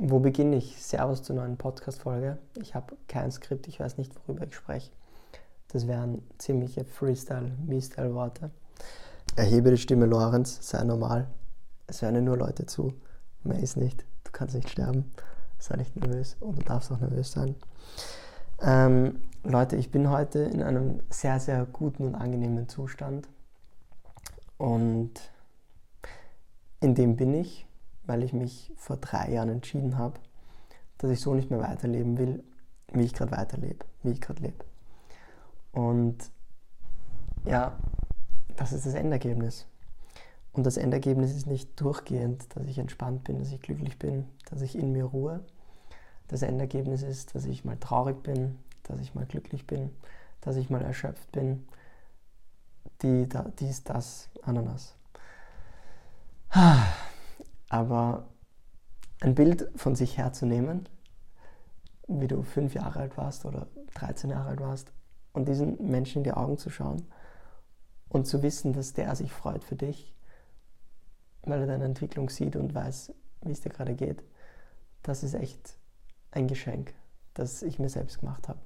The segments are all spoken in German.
Wo beginne ich? Servus zur neuen Podcast-Folge. Ich habe kein Skript, ich weiß nicht, worüber ich spreche. Das wären ziemliche Freestyle-Meestyle-Worte. Erhebe die Stimme, Lorenz, sei normal. Es hören nur Leute zu. Mehr ist nicht. Du kannst nicht sterben. Sei nicht nervös und du darfst auch nervös sein. Ähm, Leute, ich bin heute in einem sehr, sehr guten und angenehmen Zustand. Und in dem bin ich weil ich mich vor drei Jahren entschieden habe, dass ich so nicht mehr weiterleben will, wie ich gerade weiterlebe, wie ich gerade lebe. Und ja, das ist das Endergebnis. Und das Endergebnis ist nicht durchgehend, dass ich entspannt bin, dass ich glücklich bin, dass ich in mir ruhe. Das Endergebnis ist, dass ich mal traurig bin, dass ich mal glücklich bin, dass ich mal erschöpft bin. Die, dies, das, Ananas. Aber ein Bild von sich herzunehmen, wie du fünf Jahre alt warst oder 13 Jahre alt warst, und diesen Menschen in die Augen zu schauen und zu wissen, dass der sich freut für dich, weil er deine Entwicklung sieht und weiß, wie es dir gerade geht, das ist echt ein Geschenk, das ich mir selbst gemacht habe.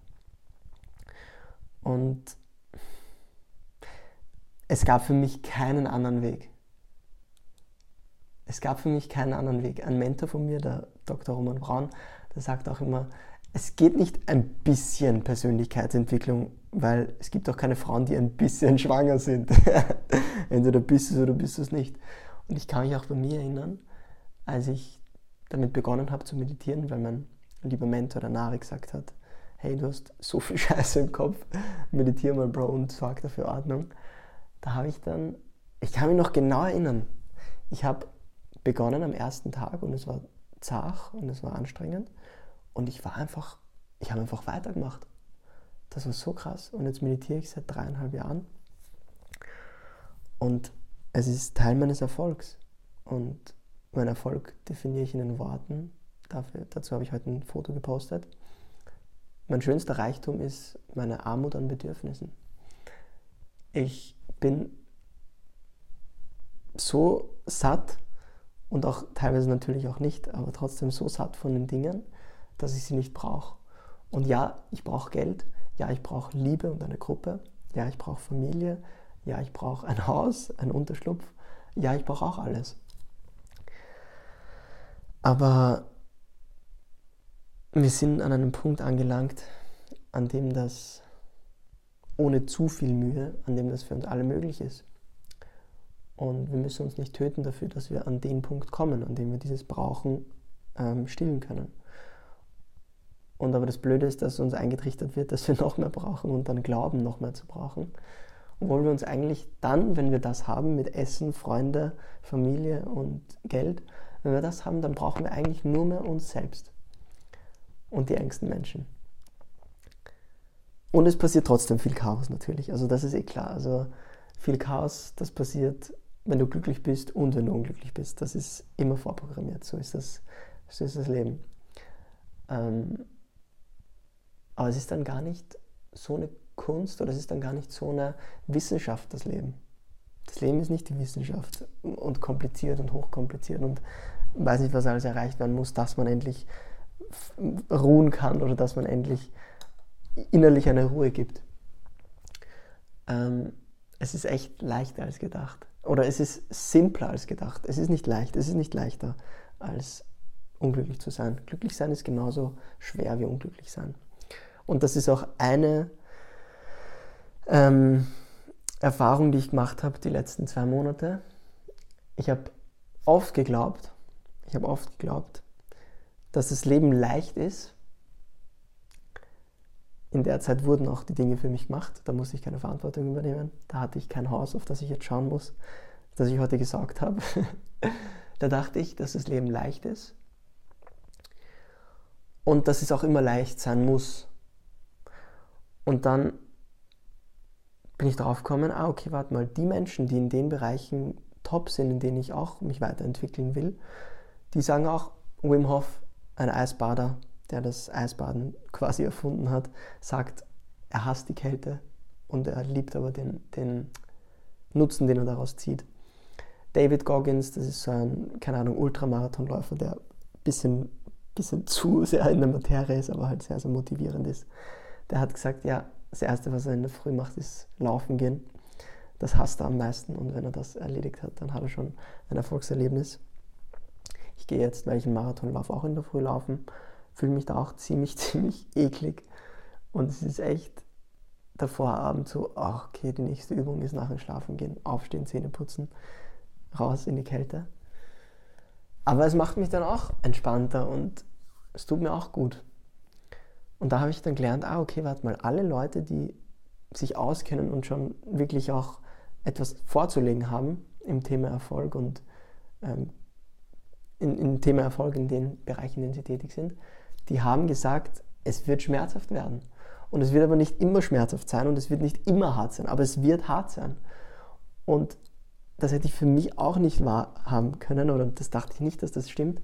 Und es gab für mich keinen anderen Weg es gab für mich keinen anderen Weg. Ein Mentor von mir, der Dr. Roman Braun, der sagt auch immer, es geht nicht ein bisschen Persönlichkeitsentwicklung, weil es gibt auch keine Frauen, die ein bisschen schwanger sind. Entweder bist du es oder bist du es nicht. Und ich kann mich auch bei mir erinnern, als ich damit begonnen habe zu meditieren, weil mein lieber Mentor, der Nari, gesagt hat, hey, du hast so viel Scheiße im Kopf, meditiere mal, Bro, und sorg dafür Ordnung. Da habe ich dann, ich kann mich noch genau erinnern, ich habe begonnen am ersten Tag und es war zart und es war anstrengend. Und ich war einfach, ich habe einfach weitergemacht. Das war so krass. Und jetzt meditiere ich seit dreieinhalb Jahren. Und es ist Teil meines Erfolgs. Und mein Erfolg definiere ich in den Worten. Dafür, dazu habe ich heute ein Foto gepostet. Mein schönster Reichtum ist meine Armut an Bedürfnissen. Ich bin so satt und auch teilweise natürlich auch nicht, aber trotzdem so satt von den Dingen, dass ich sie nicht brauche. Und ja, ich brauche Geld, ja, ich brauche Liebe und eine Gruppe, ja, ich brauche Familie, ja, ich brauche ein Haus, einen Unterschlupf, ja, ich brauche auch alles. Aber wir sind an einem Punkt angelangt, an dem das ohne zu viel Mühe, an dem das für uns alle möglich ist. Und wir müssen uns nicht töten dafür, dass wir an den Punkt kommen, an dem wir dieses Brauchen ähm, stillen können. Und aber das Blöde ist, dass uns eingetrichtert wird, dass wir noch mehr brauchen und dann glauben, noch mehr zu brauchen. Obwohl wir uns eigentlich dann, wenn wir das haben, mit Essen, Freunde, Familie und Geld, wenn wir das haben, dann brauchen wir eigentlich nur mehr uns selbst und die engsten Menschen. Und es passiert trotzdem viel Chaos natürlich. Also das ist eh klar. Also viel Chaos, das passiert wenn du glücklich bist und wenn du unglücklich bist. Das ist immer vorprogrammiert. So ist das, so ist das Leben. Ähm, aber es ist dann gar nicht so eine Kunst oder es ist dann gar nicht so eine Wissenschaft, das Leben. Das Leben ist nicht die Wissenschaft und kompliziert und hochkompliziert und weiß nicht, was alles erreicht werden muss, dass man endlich ruhen kann oder dass man endlich innerlich eine Ruhe gibt. Ähm, es ist echt leichter als gedacht oder es ist simpler als gedacht. Es ist nicht leicht, es ist nicht leichter als unglücklich zu sein. Glücklich sein ist genauso schwer wie unglücklich sein. Und das ist auch eine ähm, Erfahrung, die ich gemacht habe die letzten zwei Monate. Ich habe oft geglaubt, ich habe oft geglaubt, dass das Leben leicht ist. In der Zeit wurden auch die Dinge für mich gemacht, da musste ich keine Verantwortung übernehmen. Da hatte ich kein Haus, auf das ich jetzt schauen muss das ich heute gesagt habe, da dachte ich, dass das Leben leicht ist und dass es auch immer leicht sein muss. Und dann bin ich drauf gekommen, ah, okay, warte mal, die Menschen, die in den Bereichen top sind, in denen ich auch mich weiterentwickeln will, die sagen auch, Wim Hof, ein Eisbader, der das Eisbaden quasi erfunden hat, sagt, er hasst die Kälte und er liebt aber den, den Nutzen, den er daraus zieht. David Goggins, das ist so ein, keine Ahnung, Ultramarathonläufer, der ein bisschen bisschen zu sehr in der Materie ist, aber halt sehr, sehr motivierend ist. Der hat gesagt, ja, das Erste, was er in der Früh macht, ist laufen gehen. Das hasst er am meisten und wenn er das erledigt hat, dann hat er schon ein Erfolgserlebnis. Ich gehe jetzt, weil ich einen Marathon laufe, auch in der Früh laufen, fühle mich da auch ziemlich, ziemlich eklig und es ist echt der Vorabend so, ach, okay, die nächste Übung ist nach dem Schlafen gehen, aufstehen, Zähne putzen, raus in die Kälte. Aber es macht mich dann auch entspannter und es tut mir auch gut. Und da habe ich dann gelernt, ah, okay, warte mal, alle Leute, die sich auskennen und schon wirklich auch etwas vorzulegen haben im Thema Erfolg und ähm, im Thema Erfolg in den Bereichen, in denen sie tätig sind, die haben gesagt, es wird schmerzhaft werden. Und es wird aber nicht immer schmerzhaft sein und es wird nicht immer hart sein, aber es wird hart sein. Und das hätte ich für mich auch nicht wahrhaben können oder das dachte ich nicht, dass das stimmt.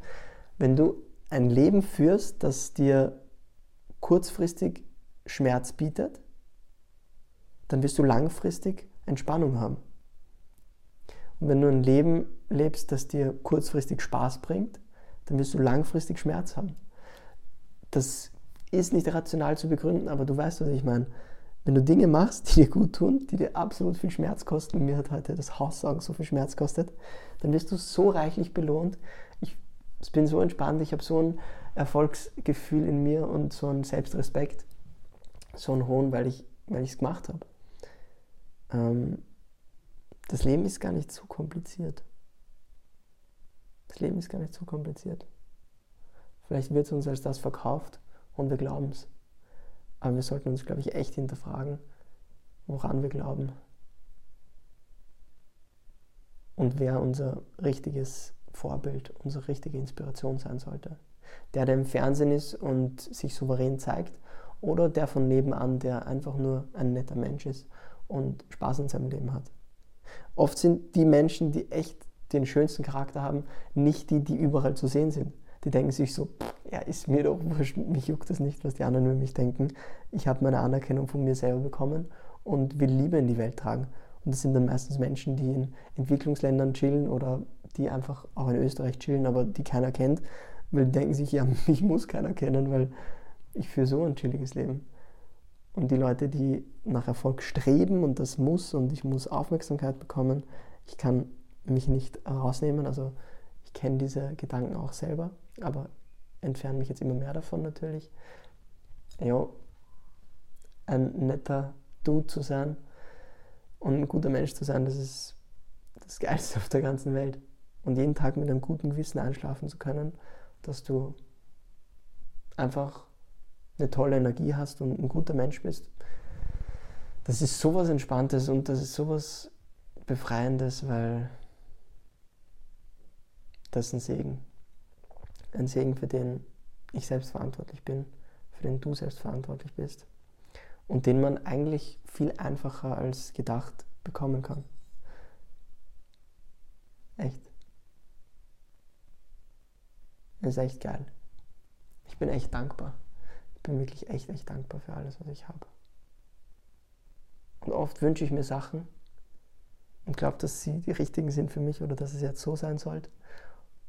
Wenn du ein Leben führst, das dir kurzfristig Schmerz bietet, dann wirst du langfristig Entspannung haben. Und wenn du ein Leben lebst, das dir kurzfristig Spaß bringt, dann wirst du langfristig Schmerz haben. Das ist nicht rational zu begründen, aber du weißt, was ich meine. Wenn du Dinge machst, die dir gut tun, die dir absolut viel Schmerz kosten, mir hat heute das Haussaugen so viel Schmerz kostet, dann wirst du so reichlich belohnt. Ich bin so entspannt, ich habe so ein Erfolgsgefühl in mir und so einen Selbstrespekt, so einen hohen, weil ich weil es gemacht habe. Ähm, das Leben ist gar nicht zu kompliziert. Das Leben ist gar nicht zu kompliziert. Vielleicht wird es uns als das verkauft und wir glauben es. Aber wir sollten uns, glaube ich, echt hinterfragen, woran wir glauben und wer unser richtiges Vorbild, unsere richtige Inspiration sein sollte. Der, der im Fernsehen ist und sich souverän zeigt oder der von nebenan, der einfach nur ein netter Mensch ist und Spaß in seinem Leben hat. Oft sind die Menschen, die echt den schönsten Charakter haben, nicht die, die überall zu sehen sind. Die denken sich so, ja, ist mir doch wurscht, mich juckt das nicht, was die anderen über mich denken. Ich habe meine Anerkennung von mir selber bekommen und will Liebe in die Welt tragen. Und das sind dann meistens Menschen, die in Entwicklungsländern chillen oder die einfach auch in Österreich chillen, aber die keiner kennt, weil die denken sich, ja, mich muss keiner kennen, weil ich führe so ein chilliges Leben. Und die Leute, die nach Erfolg streben und das muss und ich muss Aufmerksamkeit bekommen, ich kann mich nicht rausnehmen. Also ich kenne diese Gedanken auch selber, aber entferne mich jetzt immer mehr davon natürlich. Ja, ein netter Dude zu sein und ein guter Mensch zu sein, das ist das Geilste auf der ganzen Welt. Und jeden Tag mit einem guten Gewissen einschlafen zu können, dass du einfach eine tolle Energie hast und ein guter Mensch bist. Das ist sowas Entspanntes und das ist sowas Befreiendes, weil das ist ein Segen. Ein Segen, für den ich selbst verantwortlich bin, für den du selbst verantwortlich bist und den man eigentlich viel einfacher als gedacht bekommen kann. Echt. Das ist echt geil. Ich bin echt dankbar. Ich bin wirklich echt, echt dankbar für alles, was ich habe. Und oft wünsche ich mir Sachen und glaube, dass sie die richtigen sind für mich oder dass es jetzt so sein sollte.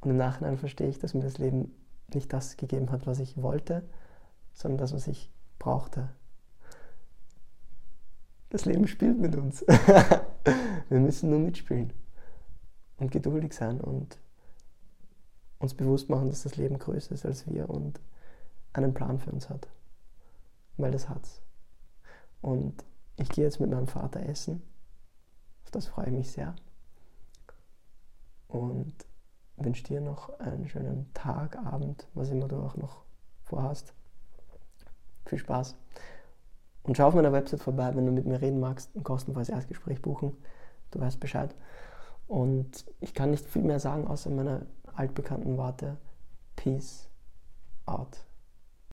Und im Nachhinein verstehe ich, dass mir das Leben nicht das gegeben hat, was ich wollte, sondern das, was ich brauchte. Das Leben spielt mit uns. Wir müssen nur mitspielen und geduldig sein und uns bewusst machen, dass das Leben größer ist als wir und einen Plan für uns hat. Weil das hat's. Und ich gehe jetzt mit meinem Vater essen. Auf das freue ich mich sehr. Und wünsche dir noch einen schönen Tag, Abend, was immer du auch noch vorhast. Viel Spaß. Und schau auf meiner Website vorbei, wenn du mit mir reden magst, ein kostenfreies Erstgespräch buchen. Du weißt Bescheid. Und ich kann nicht viel mehr sagen, außer meine altbekannten Worte. Peace out.